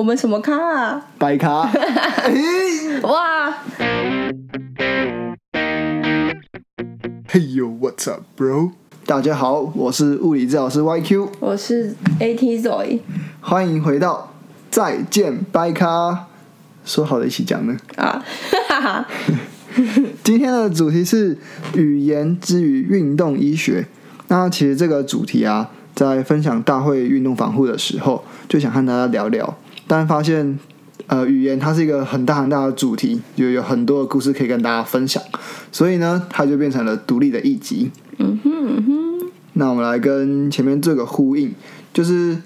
我们什么咖啊？白咖。哇！嘿呦，What's up, bro？大家好，我是物理治疗师 YQ，我是 AT Zoe 欢迎回到再见白咖。说好的一起讲呢？啊，哈哈，今天的主题是语言之于运动医学。那其实这个主题啊，在分享大会运动防护的时候，就想和大家聊聊，但发现呃，语言它是一个很大很大的主题，就有很多的故事可以跟大家分享，所以呢，它就变成了独立的一集。嗯哼嗯哼，那我们来跟前面这个呼应，就是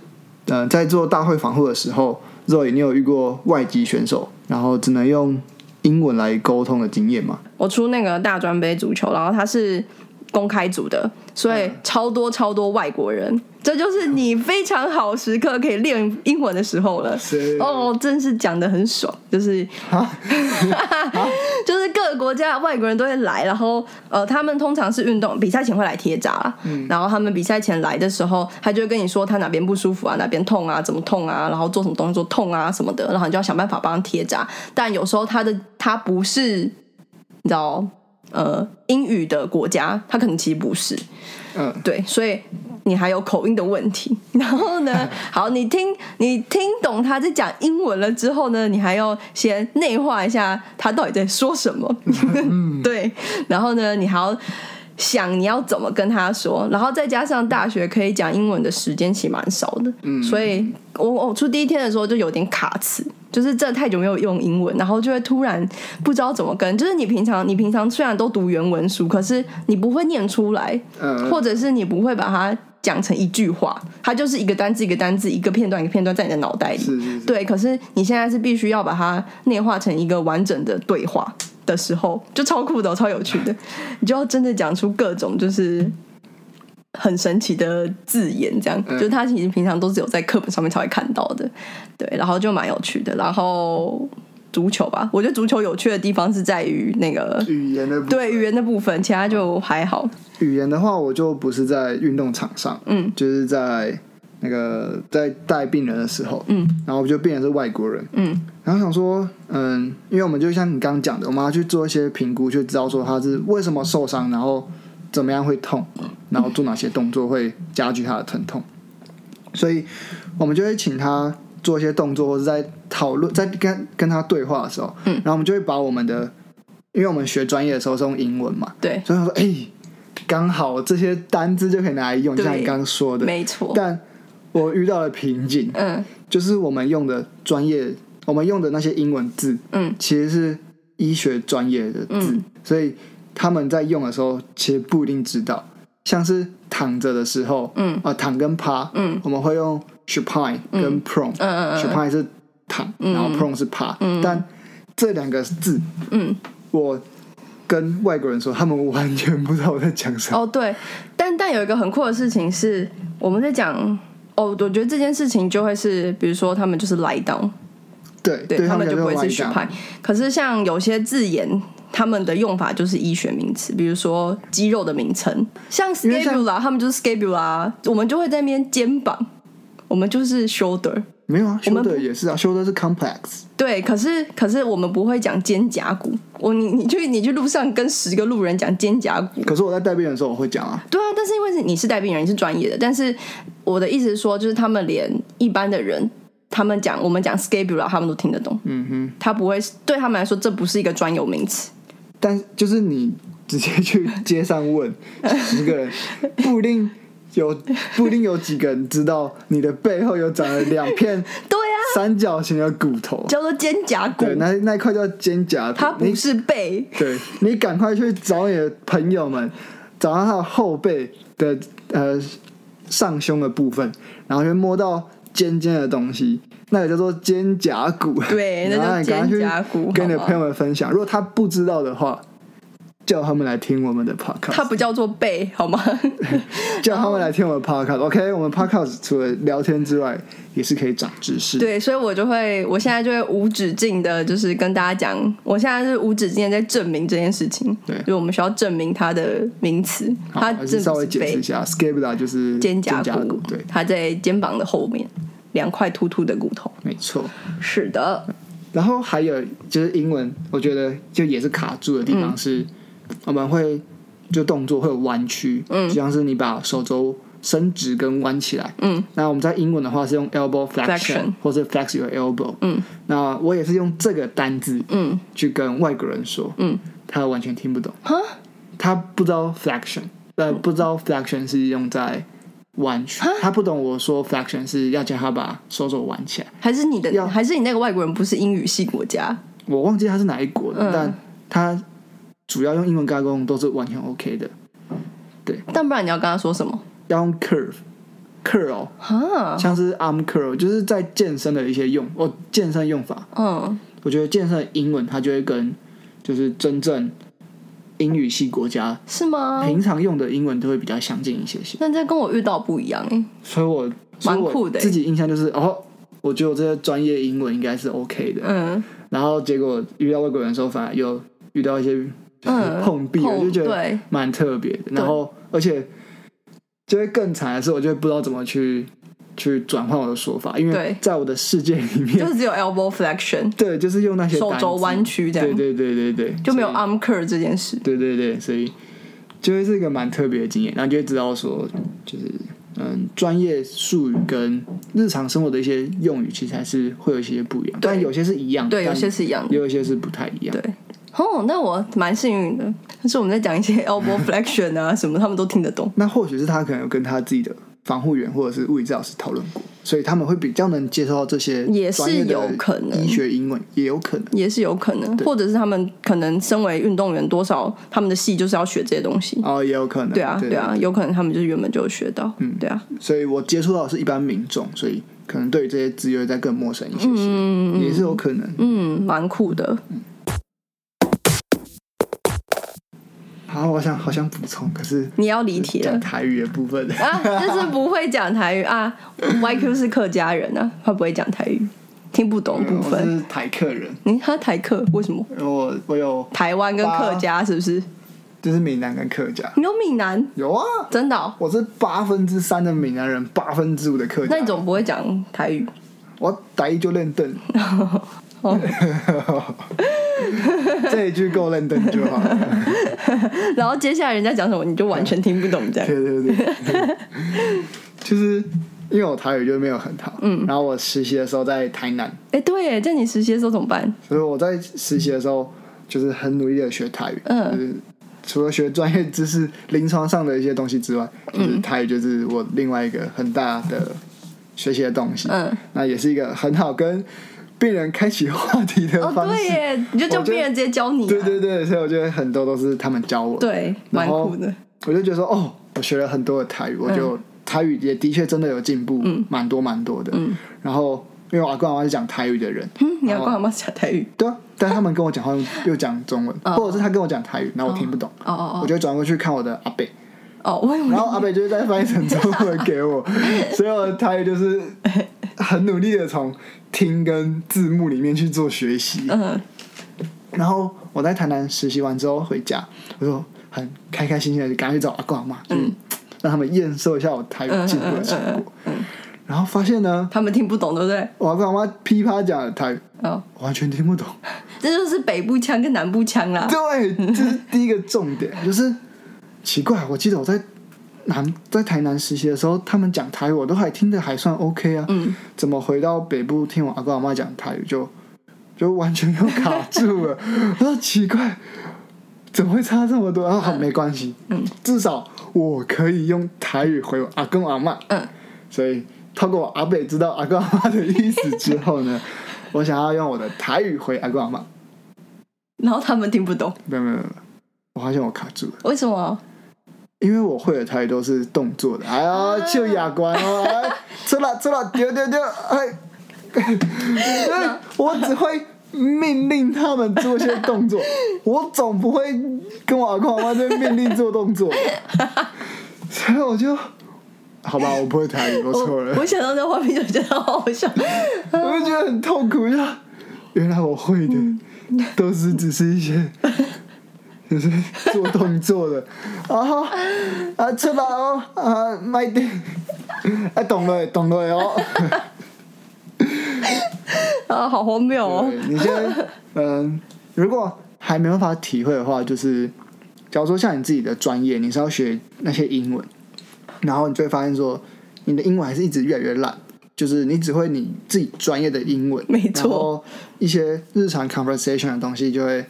呃，在做大会防护的时候，Zoe，你有遇过外籍选手，然后只能用英文来沟通的经验吗？我出那个大专杯足球，然后它是公开组的，所以超多超多外国人，这就是你非常好时刻可以练英文的时候了。是。哦，真是讲的很爽，就是 就是各个国家的外国人都会来，然后呃，他们通常是运动比赛前会来贴扎，嗯。然后他们比赛前来的时候，他就会跟你说他哪边不舒服啊，哪边痛啊，怎么痛啊，然后做什么动作痛啊什么的，然后你就要想办法帮他贴扎。但有时候他的他不是你知道呃英语的国家，他可能其实不是，嗯，对，所以你还有口音的问题。然后呢，好，你听你听懂他在讲英文了之后呢，你还要先内化一下他到底在说什么。对，然后呢，你还要想你要怎么跟他说，然后再加上大学可以讲英文的时间其实蛮少的，嗯，所以我我出第一天的时候就有点卡词。就是真的太久没有用英文，然后就会突然不知道怎么跟。就是你平常你平常虽然都读原文书，可是你不会念出来，嗯或者是你不会把它讲成一句话，它就是一个单字一个单字，一个片段一个片段在你的脑袋里。是是是，对，可是你现在是必须要把它内化成一个完整的对话的时候，就超酷的哦、超有趣的，你就要真的讲出各种就是很神奇的字眼，这样，嗯就是他其实平常都是有在课本上面才会看到的，对，然后就蛮有趣的。然后足球吧，我觉得足球有趣的地方是在于那个语言的部对语言的部分，其他就还好。语言的话，我就不是在运动场上，嗯，就是在那个在带病人的时候，嗯，然后就病人是外国人，嗯。然后想说，嗯，因为我们就像你刚刚讲的，我们要去做一些评估，就知道说他是为什么受伤，然后怎么样会痛，然后做哪些动作会加剧他的疼痛，所以我们就会请他做一些动作，或者在讨论，在跟跟他对话的时候，嗯。然后我们就会把我们的，因为我们学专业的时候是用英文嘛，对，所以他说，哎、刚好这些单字就可以拿来用，就像你刚刚说的，没错。但我遇到了瓶颈，嗯。就是我们用的专业，我们用的那些英文字，嗯，其实是医学专业的字，嗯。所以他们在用的时候，其实不一定知道。像是躺着的时候，嗯。啊、躺跟趴，嗯。我们会用 supine 跟 prone，supine、嗯嗯嗯。supine 是躺，然后 prone 是趴，嗯。但这两个字，嗯，我跟外国人说，他们完全不知道我在讲什么。哦对，但但有一个很酷的事情是，我们在讲哦，我觉得这件事情就会是，比如说他们就是 lie down，对，对他们就不会是学 supine。可是像有些字眼，他们的用法就是医学名词，比如说肌肉的名称，像 scapula，他们就是 scapula，我们就会在那边肩膀，我们就是 shoulder。没有啊修的也是啊，shoulder 是 complex。对，可是可是我们不会讲肩胛骨。我你你去你去路上跟十个路人讲肩胛骨，可是我在带病人的时候，我会讲啊，对啊，但是因为是你是带病人，你是专业的，但是我的意思是说，就是他们连一般的人，他们讲我们讲 scapula，他们都听得懂。嗯哼。他不会对他们来说，这不是一个专有名词。但 就是你直接去街上问十个人，不一定有不一定有几个人知道你的背后有长了两片 对啊，三角形的骨头。叫做肩胛骨对，，那那一块叫肩胛骨。它不是背。对你赶快去找你的朋友们，找到他的后背的呃上胸的部分，然后去摸到尖尖的东西，那个叫做肩胛骨。对那叫然后你赶快去肩胛骨跟你的朋友们分享。如果他不知道的话，叫他们来听我们的 podcast，它不叫做背，好吗？叫他们来听我们的 podcast。OK，我们 podcast 除了聊天之外，也是可以长知识。对，所以我就会，我现在就会无止境的，就是跟大家讲，我现在是无止境的在证明这件事情。对就我们需要证明它的名词，它还是稍微解释一下，scapula 就是肩胛胛骨，对，它在肩膀的后面。两块突突的骨头。没错。是的，然后还有就是英文，我觉得就也是卡住的地方是，我们会就动作会有弯曲，嗯，就像是你把手肘伸直跟弯起来，嗯，那我们在英文的话是用 elbow flexion 或者 flex your elbow，嗯，那我也是用这个单字，嗯。去跟外国人说，嗯，他完全听不懂，哈，他不知道 flexion，呃，不知道 flexion 是用在弯曲，他不懂我说 flexion 是要叫他把手肘弯起来，还是你的要，还是你那个外国人不是英语系国家？我忘记他是哪一国的，嗯。但他主要用英文跟他沟通都是完全 OK 的，对。但不然你要跟他说什么？要用 curve。curl 哈，像是 arm curl，就是在健身的一些用哦，健身用法，嗯，我觉得健身的英文它就会跟就是真正英语系国家是吗？平常用的英文都会比较相近一些些，那这跟我遇到不一样哎。所以我蛮酷的欸。自己印象就是哦，我觉得我这些专业英文应该是 OK 的，嗯。然后结果遇到外国人的时候，反而又遇到一些就是嗯，碰壁，我就觉得，蛮特别的，然后而且就会更惨的是，我就会不知道怎么去去转换我的说法，因为在我的世界里面就，是只有 elbow flexion，对，就是用那些手肘弯曲这样，对对对对对，就没有 arm curl 这件事。对对对，所以就会是一个蛮特别的经验，然后就会知道说，就是嗯，专业术语跟日常生活的一些用语，其实还是会有一些不一样，但有些是一样，对，有些是一样有一些是不太一样。对，哦，那我蛮幸运的，但是我们在讲一些 elbow flexion 啊什么，他们都听得懂。那或许是他可能有跟他自己的防护员或者是物理治疗师讨论过，所以他们会比较能接受到这些也是有可能医学英文也有可能。也是有可能，或者是他们可能身为运动员，多少他们的戏就是要学这些东西。哦，也有可能。对啊，对啊，有可能他们就是原本就有学到。嗯，对啊，所以我接触到的是一般民众，所以可能对于这些资源再更陌生一些些，嗯也是有可能。嗯，蛮酷的。好，我想好想补充，可是你要离题了台语的部分，啊，就是不会讲台语啊。YQ 是客家人啊，他不会讲台语，听不懂部我分。是台客人，你他台客为什么？我我有台湾跟客家是不是？就是闽南跟客家你有闽南，有啊，真的哦、我是八分之三的闽南人，八分之五的客家那你怎么不会讲台语？我台语就练凳，哦 这一句够认真就好了。然后接下来人家讲什么你就完全听不懂，这样。对 对对，就是因为我台语就没有很好，嗯，然后我实习的时候在台南，哎，对，在你实习的时候怎么办？所以我在实习的时候就是很努力的学台语，嗯。就是除了学专业知识、临床上的一些东西之外，嗯就是台语就是我另外一个很大的学习的东西，嗯，那也是一个很好跟病人开启话题的哦，方式。对耶，你就叫病人直接教你、啊。对对对，所以我觉得很多都是他们教我的。对，蛮酷的。我就觉得说，哦，我学了很多的台语，我嗯就、台语也的确真的有进步，蛮多蛮多的。然后因为我阿公阿妈是讲台语的人，嗯，你要跟他妈讲台语？对啊，但他们跟我讲话又又讲中文，或者是他跟我讲台语，然后我听不懂，哦哦我就会转过去看我的阿伯，哦然后阿贝就会再翻译成中文给我，所以我的台语就是很努力的从听跟字幕里面去做学习。嗯然后我在台南实习完之后回家，我就很开开心心的就赶快去找阿公阿妈，就是让他们验收一下我台语进步的成果。然后发现呢，他们听不懂，对不对？我阿公阿妈噼啪讲的台语哦，完全听不懂。这就是北部腔跟南部腔啦。对，这是第一个重点，就是奇怪，我记得我在南在台南实习的时候，他们讲台语我都还听得还算 OK 啊，嗯，怎么回到北部听我阿公阿妈讲台语就就完全又卡住了？我说奇怪，怎么会差这么多？然后好没关系，嗯，至少我可以用台语回我阿公阿妈，嗯，所以透过我阿北知道阿公阿妈的意思之后呢，我想要用我的台语回阿公阿妈。然后他们听不懂，没有没有没有，我发现我卡住了，为什么？因为我会的台语都是动作的，哎呀，就牙关哦，哎，出来出来，丢丢丢，哎，哎我只会命令他们做些动作，我总不会跟我阿公阿妈在命令做动作，所以我就，好吧，我不会台语，我错了。我，我想到那画面就觉得好好笑。我就觉得很痛苦，就原来我会的都是只是一些，就是做动作的，啊哈啊出来哦啊买点，啊懂了懂了哦，啊，好荒谬哦！对你先，嗯，如果还没办法体会的话，就是假如说像你自己的专业，你是要学那些英文，然后你就会发现说，你的英文还是一直越来越烂，就是你只会你自己专业的英文，没错。一些日常 conversation 的东西就会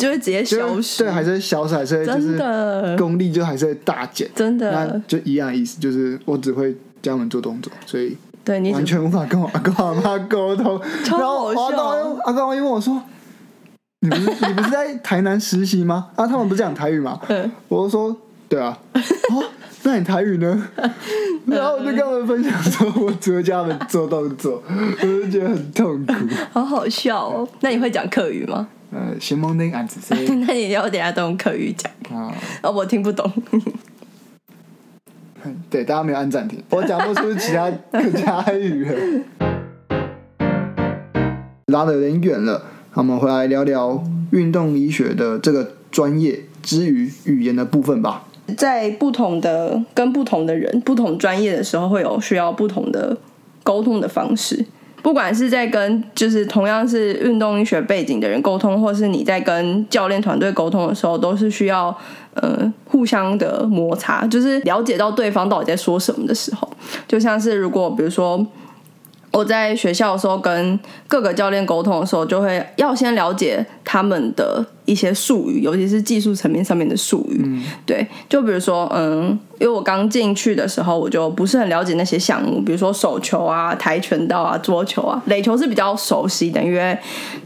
就会直接消失，对，还是会消失，还是会就真是的功力就还是会大减，真的那的，就一样意思，就是我只会教他们做动作，所以对你完全无法跟我阿公阿妈沟通。然后我阿公阿公阿姨问我说：“你不是你不是在台南实习吗？啊，他们不是讲台语吗？”嗯我就说：“对啊。”哦，那你台语呢？然后我就跟他们分享说，我只会教他们做动作，我就觉得很痛苦。好好笑哦。那你会讲客语吗？呃，先蒙丁俺只是那你要等下都用客语讲，啊，哦，我听不懂。对，大家没有按暂停，我讲不出其他 客家语了。拉的有点远了，那我们回来聊聊运动医学的这个专业之于语言的部分吧。在不同的跟不同的人、不同专业的时候，会有需要不同的沟通的方式。不管是在跟就是同样是运动医学背景的人沟通，或是你在跟教练团队沟通的时候，都是需要呃互相的摩擦，就是了解到对方到底在说什么的时候。就像是如果比如说我在学校的时候跟各个教练沟通的时候，就会要先了解他们的一些术语，尤其是技术层面上面的术语。对，就比如说，嗯，因为我刚进去的时候，我就不是很了解那些项目，比如说手球啊、跆拳道啊、桌球啊、垒球是比较熟悉的，因为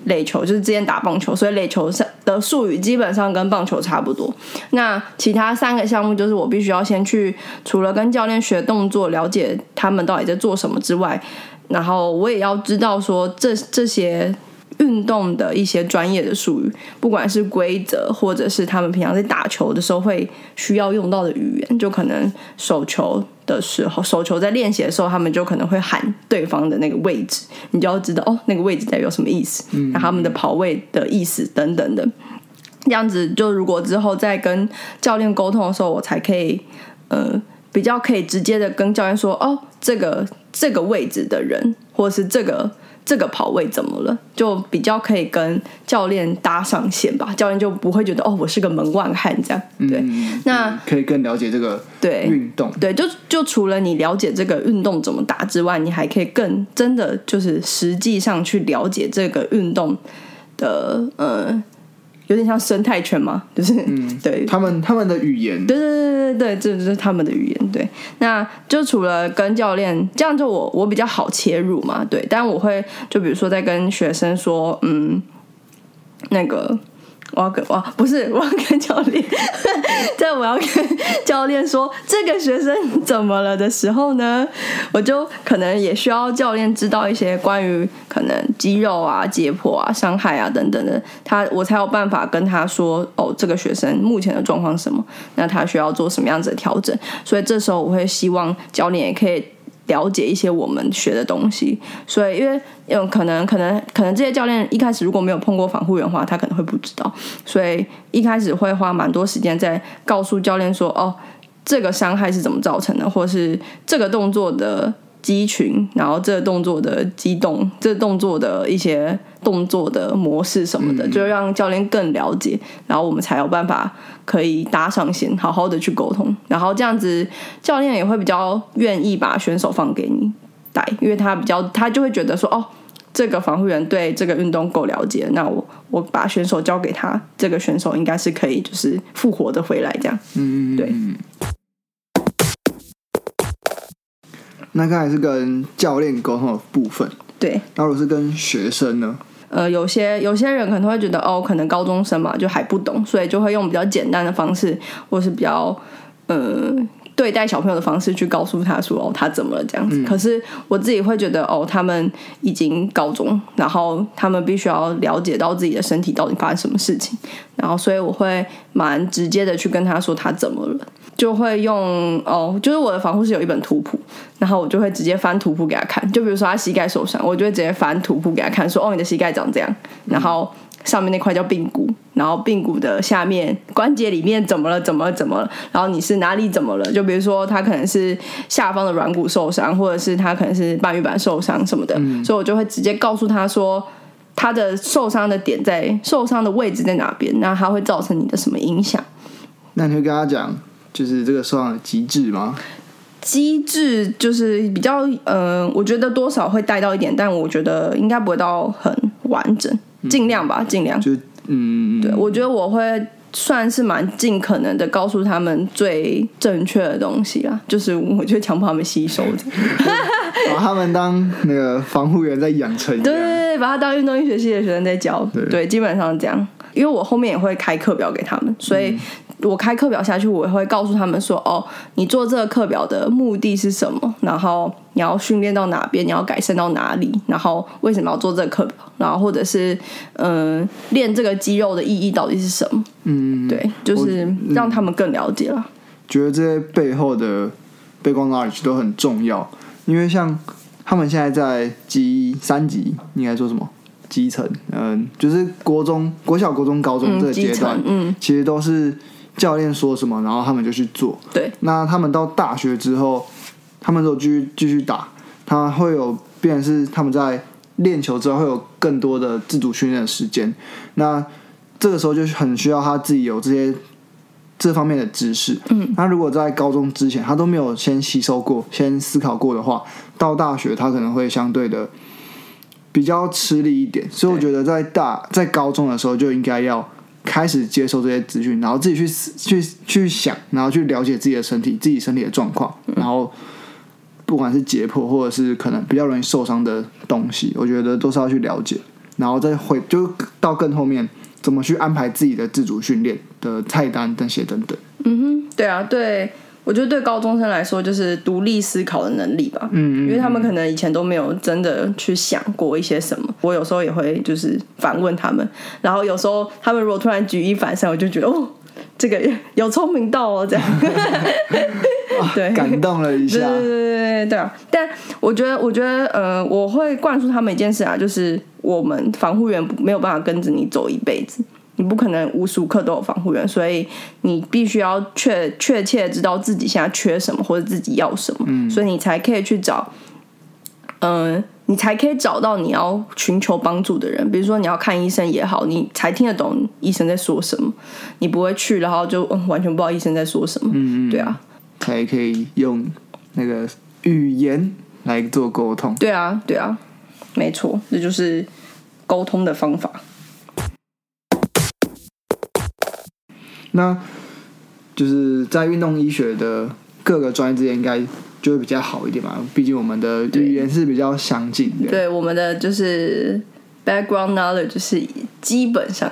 垒球就是之前打棒球，所以垒球上的术语基本上跟棒球差不多。那其他三个项目就是我必须要先去，除了跟教练学动作，了解他们到底在做什么之外，然后我也要知道说这这些运动的一些专业的术语，不管是规则或者是他们平常在打球的时候会需要用到的语言，就可能手球的时候，手球在练习的时候，他们就可能会喊对方的那个位置，你就要知道哦，那个位置代表什么意思，然后他们的跑位的意思等等的。这样子，就如果之后再跟教练沟通的时候，我才可以，呃，比较可以直接的跟教练说，哦，这个这个位置的人，或者是这个这个跑位怎么了，就比较可以跟教练搭上线吧，教练就不会觉得哦，我是个门外汉这样。对，嗯那可以更了解这个对运动。对，就就除了你了解这个运动怎么打之外，你还可以更真的就是实际上去了解这个运动的呃，有点像生态圈嘛，就是、嗯 对他们他们的语言，对对对对对，这就是他们的语言。对，那就除了跟教练这样，就我我比较好切入嘛。对，但我会就比如说在跟学生说，嗯，那个我要跟哇不是 我要跟教练，在我要跟教练说这个学生怎么了的时候呢，我就可能也需要教练知道一些关于可能肌肉啊、解剖啊、伤害啊等等的，他我才有办法跟他说哦，这个学生目前的状况什么，那他需要做什么样子的调整。所以这时候我会希望教练也可以了解一些我们学的东西，所以因为有可能可能可能这些教练一开始如果没有碰过防护员的话，他可能会不知道，所以一开始会花蛮多时间在告诉教练说，哦，这个伤害是怎么造成的，或是这个动作的肌群，然后这个动作的激动，这个动作的一些动作的模式什么的，就让教练更了解，然后我们才有办法可以搭上线，好好的去沟通，然后这样子教练也会比较愿意把选手放给你带，因为他比较他就会觉得说，哦。这个防护员对这个运动够了解，那我我把选手交给他，这个选手应该是可以就是复活的回来这样。嗯，对。那刚才是跟教练沟通的部分，对，那如果是跟学生呢？呃，有些有些人可能会觉得哦，可能高中生嘛就还不懂，所以就会用比较简单的方式，或是比较呃对待小朋友的方式去告诉他说哦他怎么了这样子。可是我自己会觉得哦，他们已经高中，然后他们必须要了解到自己的身体到底发生什么事情，然后所以我会蛮直接的去跟他说他怎么了。就会用哦，就是我的防护是有一本图谱，然后我就会直接翻图谱给他看。就比如说他膝盖受伤，我就会直接翻图谱给他看，说哦你的膝盖长这样，然后上面那块叫髌骨，然后髌骨的下面关节里面怎么了，怎么了怎么了，然后你是哪里怎么了？就比如说他可能是下方的软骨受伤，或者是他可能是半月板受伤什么的，所以我就会直接告诉他说。他的受伤的点在受伤的位置在哪边？那他会造成你的什么影响？那你会跟他讲，就是这个受伤的机制吗？机制就是比较，呃，我觉得多少会带到一点，但我觉得应该不会到很完整，尽量吧，尽量。就嗯，对，我觉得我会算是蛮尽可能的告诉他们最正确的东西啊，就是我就强迫他们吸收的，把他们当那个防护员在养成。对对对，把他当运动医学系的学生在教，对对，基本上这样。因为我后面也会开课表给他们，所以我开课表下去，我也会告诉他们说：哦，你做这个课表的目的是什么？然后你要训练到哪边？你要改善到哪里？然后为什么要做这个课表？然后或者是嗯，练这个肌肉的意义到底是什么？嗯，对，就是让他们更了解了。觉得这些背后的背光 knowledge 都很重要，因为像他们现在在基三级，应该说什么基层，嗯，就是国中、国小、国中、高中这个阶段，嗯，其实都是教练说什么，然后他们就去做。对，那他们到大学之后，他们就继续继续打，他会有变成是他们在练球之后会有更多的自主训练的时间。那这个时候就很需要他自己有这些这方面的知识。嗯，他如果在高中之前他都没有先吸收过、先思考过的话，到大学他可能会相对的比较吃力一点。所以我觉得在大在高中的时候就应该要开始接受这些资讯，然后自己去去去想，然后去了解自己的身体、自己身体的状况，然后不管是解剖或者是可能比较容易受伤的东西，我觉得都是要去了解，然后再回就到更后面怎么去安排自己的自主训练的菜单这些等等。嗯哼，对啊，对，我觉得对高中生来说就是独立思考的能力吧。嗯因为他们可能以前都没有真的去想过一些什么，我有时候也会就是反问他们，然后有时候他们如果突然举一反三，我就觉得哦，这个有聪明到哦，这样，对，感动了一下。对对对对对对啊！但我觉得，我觉得，呃，我会灌输他们一件事啊，就是我们防护员没有办法跟着你走一辈子，你不可能无时无刻都有防护员，所以你必须要确确切知道自己现在缺什么或者自己要什么，所以你才可以去找，嗯、你才可以找到你要寻求帮助的人。比如说你要看医生也好，你才听得懂医生在说什么，你不会去然后就、嗯、完全不知道医生在说什么。嗯对啊，才可以用那个语言来做沟通。对啊，对啊，没错，这就是沟通的方法。那就是在运动医学的各个专业之间，应该就会比较好一点嘛。毕竟我们的语言是比较相近的。对，我们的就是 background knowledge 就是基本上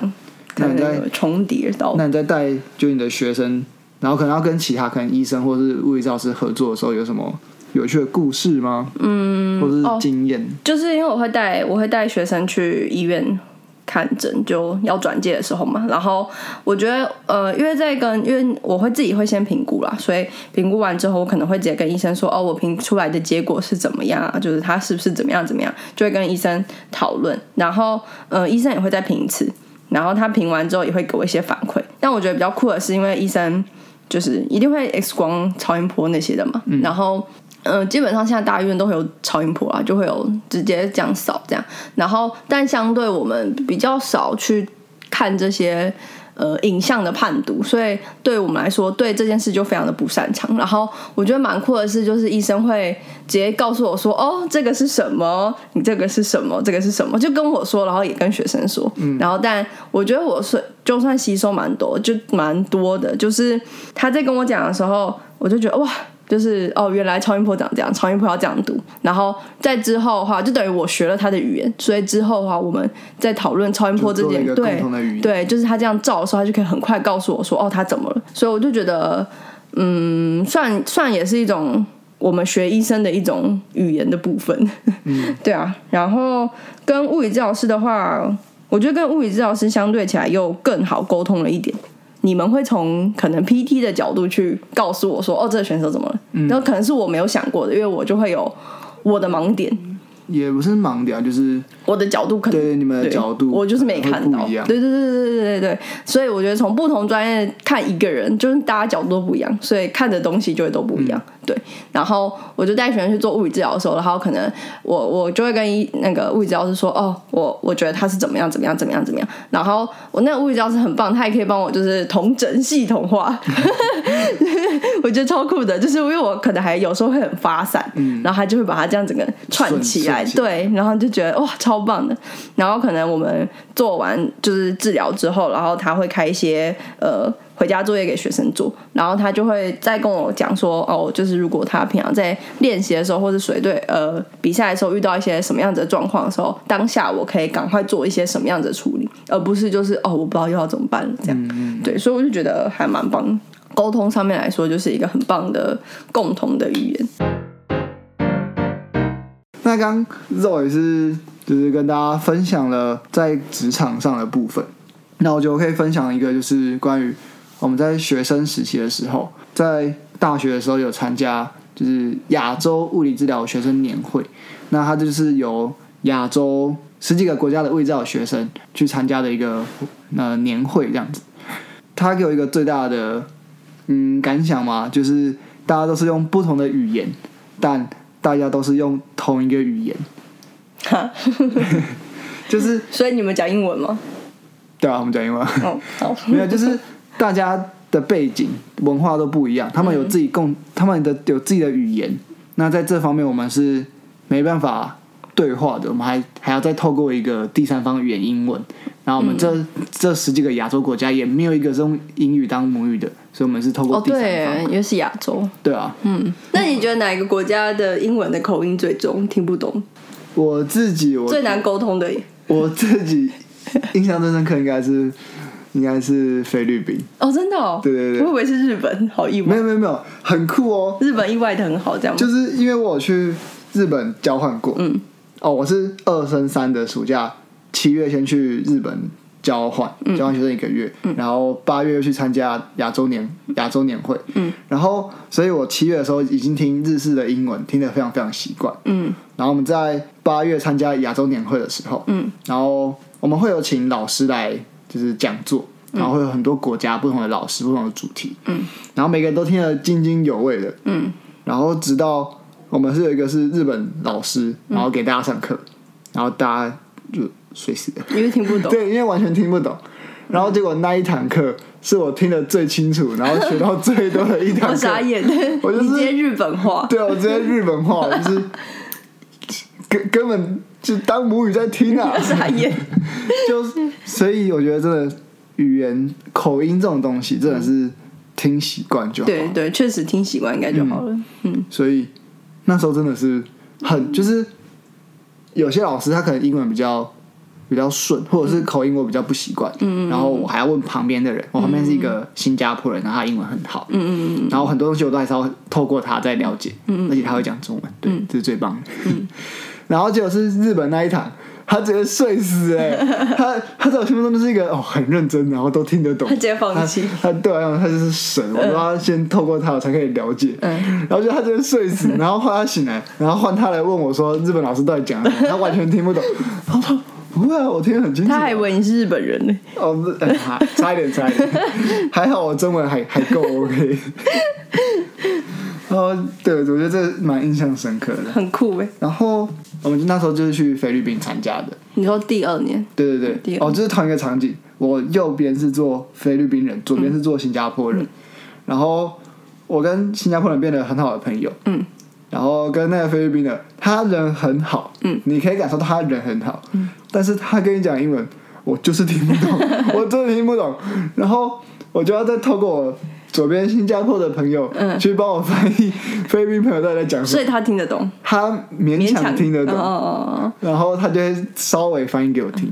可能那你在有重叠到。那你在带就你的学生，然后可能要跟其他可能医生或是物理治疗师合作的时候，有什么有趣的故事吗？嗯，或者是经验？就是因为我会带我会带学生去医院看诊，就要转介的时候嘛。然后我觉得呃，因为在跟因为我会自己会先评估啦，所以评估完之后，我可能会直接跟医生说，哦，我评出来的结果是怎么样啊？就是他是不是怎么样怎么样，就会跟医生讨论。然后呃，医生也会再评一次，然后他评完之后也会给我一些反馈。但我觉得比较酷的是，因为医生就是一定会 X 光、超音波那些的嘛，然后。嗯，基本上现在大医院都会有超音波啊，就会有直接这样扫这样。然后，但相对我们比较少去看这些呃影像的判读，所以对我们来说，对这件事就非常的不擅长。然后我觉得蛮酷的是，就是医生会直接告诉我说：“哦，这个是什么？你这个是什么？这个是什么？”就跟我说，然后也跟学生说。然后，但我觉得我是就算吸收蛮多，就蛮多的。就是他在跟我讲的时候，我就觉得哇。就是哦，原来超音波长这样，超音波要这样读。然后在之后的话，就等于我学了他的语言，所以之后的话，我们在讨论超音波这件，对对，就是他这样照的时候，他就可以很快告诉我说，哦，他怎么了。所以我就觉得，嗯，算算也是一种我们学医生的一种语言的部分。嗯 对啊。然后跟物理治疗师的话，我觉得跟物理治疗师相对起来又更好沟通了一点。你们会从可能 PT 的角度去告诉我说，哦，这个选手怎么了？然后可能是我没有想过的，因为我就会有我的盲点。也不是盲点，就是我的角度可能对你们的角度，我就是没看到。对对对对对对对，所以我觉得从不同专业看一个人，就是大家角度都不一样，所以看的东西就会都不一样。对，然后我就带学生去做物理治疗的时候，然后可能我我就会跟一那个物理治疗师说，哦，我我觉得他是怎么样怎么样怎么样怎么样。然后我那个物理治疗师很棒，他也可以帮我就是同整系统化，我觉得超酷的。就是因为我可能还有时候会很发散，然后他就会把它这样整个串起来，对，然后就觉得哇超棒的。然后可能我们做完就是治疗之后，然后他会开一些呃回家作业给学生做，然后他就会再跟我讲说，哦，就是如果他平常在练习的时候，或者水队呃比赛的时候遇到一些什么样子的状况的时候，当下我可以赶快做一些什么样子的处理，而不是就是哦我不知道又要怎么办了这样。对，所以我就觉得还蛮棒。沟通上面来说，就是一个很棒的共同的语言。那刚肉也是就是跟大家分享了在职场上的部分，那我就可以分享一个就是关于我们在学生时期的时候，在大学的时候有参加就是亚洲物理治疗学生年会，那它就是由亚洲十几个国家的物理治疗学生去参加的一个呃年会这样子。他给我一个最大的嗯感想嘛，就是大家都是用不同的语言，但大家都是用同一个语言，哈，就是 所以你们讲英文吗？对啊，我们讲英文，哦，好，没有，就是大家的背景文化都不一样，他们有自己共，他们的有自己的语言，那在这方面我们是没办法对话的，我们还还要再透过一个第三方语言英文，然后我们这、这十几个亚洲国家也没有一个是用英语当母语的，所以我们是透过哦，第三对方，，因为是亚洲。对啊，嗯，那你觉得哪一个国家的英文的口音最重，听不懂，我自己我最难沟通的？我自己印象最深刻应该是应该是菲律宾，哦，真的哦，对对对。我以为是日本，好意外。没有，没有没有，很酷哦，日本意外的很好，这样？就是因为我有去日本交换过，嗯，哦，我是二升三的暑假，七月先去日本交换，嗯。交换学生一个月，然后八月又去参加亚洲年亚洲年会，嗯，然后所以我七月的时候已经听日式的英文听得非常非常习惯，嗯。然后我们在八月参加亚洲年会的时候，嗯，然后我们会有请老师来就是讲座，然后会有很多国家不同的老师、不同的主题，嗯，然后每个人都听得津津有味的，嗯，然后直到我们是有一个是日本老师，嗯然后给大家上课，然后大家就睡死了，因为听不懂。对，因为完全听不懂。然后结果那一堂课是我听得最清楚，然后学到最多的一堂课。我傻眼，我就是接日本话，对，我直接日本话，就是 根根本就当母语在听啊，傻眼。就是所以我觉得真的语言口音这种东西真的是听习惯就好。对对，确实听习惯应该就好了。嗯所以那时候真的是很就是有些老师他可能英文比较比较顺，或者是口音我比较不习惯，嗯然后我还要问旁边的人，我旁边是一个新加坡人，然后他英文很好，嗯嗯嗯。然后很多东西我都还是要透过他在了解，嗯而且他会讲中文，对，这是最棒的。然后结果是日本那一堂，他直接睡死哎、他他在我心目中就是一个哦很认真，然后都听得懂，他直接放弃。他他对我来讲他就是神，我都要先透过他我才可以了解，嗯。然后就他直接睡死，然后换他醒来，然后换他来问我说日本老师到底讲什么，他完全听不懂，他说不会啊，我听得很清楚啊，他还以为你是日本人。呢。哦，不是，哎差一点，差一点，还好我中文还还够 OK。然后，对，我觉得这蛮印象深刻的。很酷哎！然后，我们那时候就是去菲律宾参加的，你说第二年，对对对，哦，就是同一个场景，我右边是做菲律宾人，左边是做新加坡人，然后我跟新加坡人变得很好的朋友，嗯，然后跟那个菲律宾的，他人很好，嗯，你可以感受到他人很好，嗯，但是他跟你讲英文，我就是听不懂，我真的听不懂，然后我就要再透过我左边新加坡的朋友，嗯。去帮我翻译 菲律宾朋友到底在讲什么，所以他听得懂，他勉勉强听得懂，哦哦哦。然后他就会稍微翻译给我听，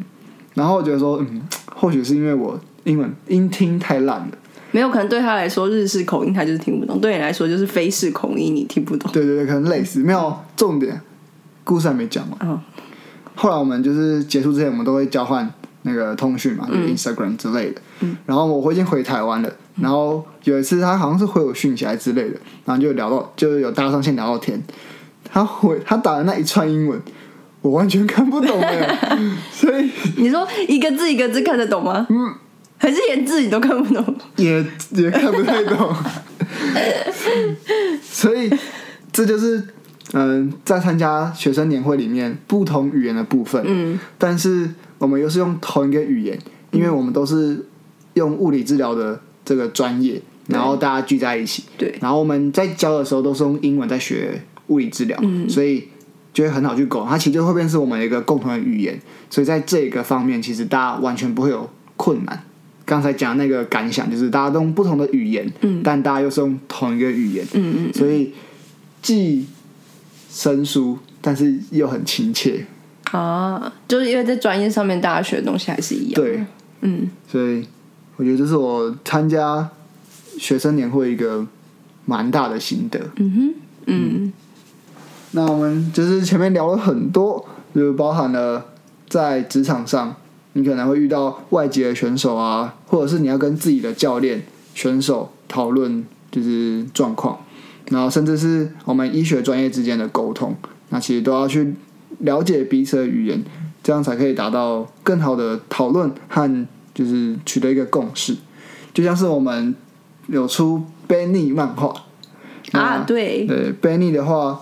然后我觉得说，嗯，或许是因为我英文音听太烂了，没有可能对他来说日式口音他就是听不懂，对你来说就是非式口音你听不懂。对对对，可能类似，没有重点，故事还没讲完。嗯后来我们就是结束之前，我们都会交换那个通讯嘛，就是 Instagram 之类的。然后我已经回台湾了，然后有一次他好像是回我讯息还之类的，然后就聊到，就是有搭上线聊到天。他回他打的那一串英文，我完全看不懂哎，所以 你说一个字一个字看得懂吗？嗯，还是连字你都看不懂？也也看不太懂，所以这就是嗯，在参加学生年会里面不同语言的部分。嗯，但是我们又是用同一个语言，因为我们都是用物理治疗的这个专业，然后大家聚在一起。对，然后我们在教的时候都是用英文在学物理治疗，所以就会很好去沟通。它其实就会变成我们一个共同的语言，所以在这个方面，其实大家完全不会有困难。刚才讲那个感想，就是大家都用不同的语言，嗯但大家又是用同一个语言，嗯嗯，所以既生疏，但是又很亲切。啊，就是因为在专业上面大家学的东西还是一样。对，嗯，所以我觉得这是我参加学生年会一个蛮大的心得。嗯哼，嗯。那我们就是前面聊了很多，就包含了在职场上，你可能会遇到外籍的选手啊，或者是你要跟自己的教练、选手讨论就是状况，然后甚至是我们医学专业之间的沟通，那其实都要去了解彼此的语言，这样才可以达到更好的讨论和就是取得一个共识。就像是我们有出 Benny 漫画啊，对，对 Benny 的话，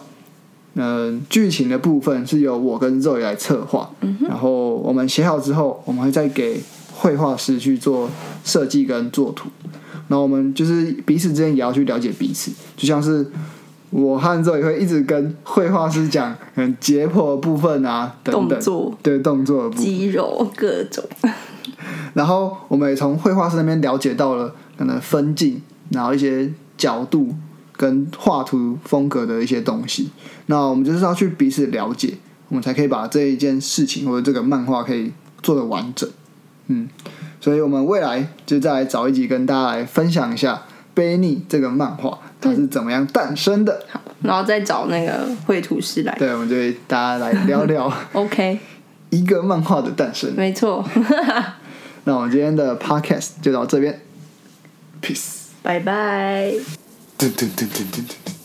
嗯、剧情的部分是由我跟 Zoe 来策划，嗯然后我们写好之后，我们会再给绘画师去做设计跟作图。然后我们就是彼此之间也要去了解彼此，就像是我和 Zoe 会一直跟绘画师讲，嗯，解剖的部分啊，等等，动作对动作的部分。肌肉各种。然后我们也从绘画师那边了解到了可能分镜，然后一些角度跟画图风格的一些东西。那我们就是要去彼此了解，我们才可以把这一件事情或者这个漫画可以做的完整。嗯，所以我们未来就再来找一集跟大家来分享一下《卑逆》这个漫画它是怎么样诞生的。然后再找那个绘图师来。对，我们就大家来聊聊 OK，一个漫画的诞生。没错，那我们今天的 Podcast 就到这边，Peace。拜拜。噔噔噔噔噔噔。